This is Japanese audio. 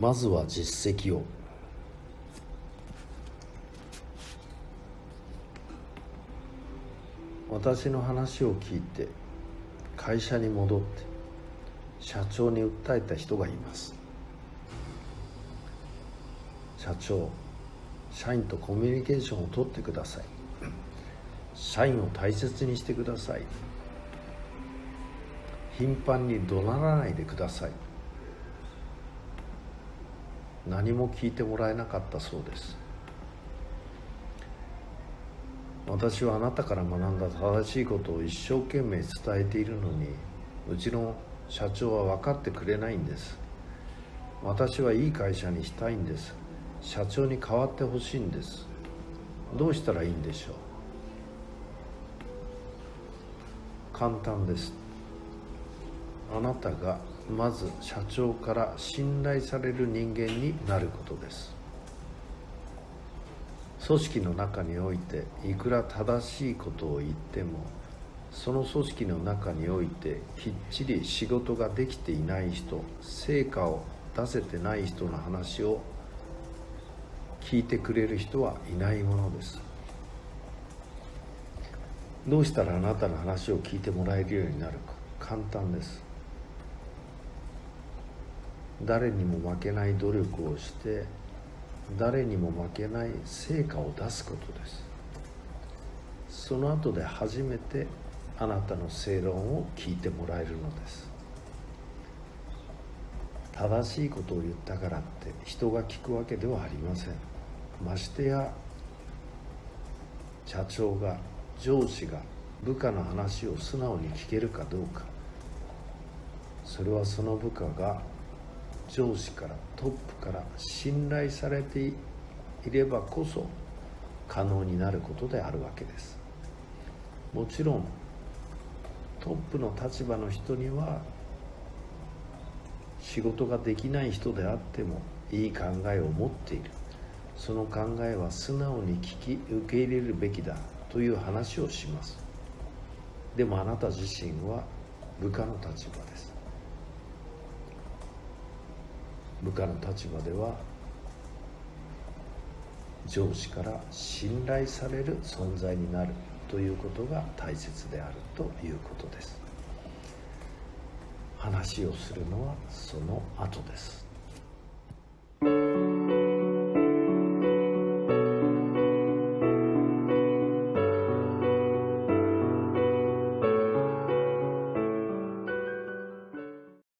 まずは実績を。私の話を聞いて会社に戻って社長に訴えた人がいます。社長社員とコミュニケーションをとってください。社員を大切にしてください。頻繁に怒鳴らないでください。何も聞いてもらえなかったそうです。私はあなたから学んだ正しいことを一生懸命伝えているのにうちの社長は分かってくれないんです。私はいい会社にしたいんです。社長に代わってほしいんです。どうしたらいいんでしょう。簡単です。あなたがまず社長から信頼される人間になることです。組織の中においていくら正しいことを言ってもその組織の中においてきっちり仕事ができていない人成果を出せてない人の話を聞いてくれる人はいないものです。どうしたらあなたの話を聞いてもらえるようになるか。簡単です。誰にも負けない努力をして誰にも負けない成果を出すことです。その後で初めてあなたの正論を聞いてもらえるのです。正しいことを言ったからって人が聞くわけではありません。ましてや社長が上司が部下の話を素直に聞けるかどうか。それはその部下が上司からトップから信頼されていればこそ可能になることであるわけです。もちろんトップの立場の人には仕事ができない人であってもいい考えを持っている。その考えは素直に聞き受け入れるべきだという話をします。でもあなた自身は部下の立場です。部下の立場では上司から信頼される存在になるということが大切であるということです。話をするのはその後です。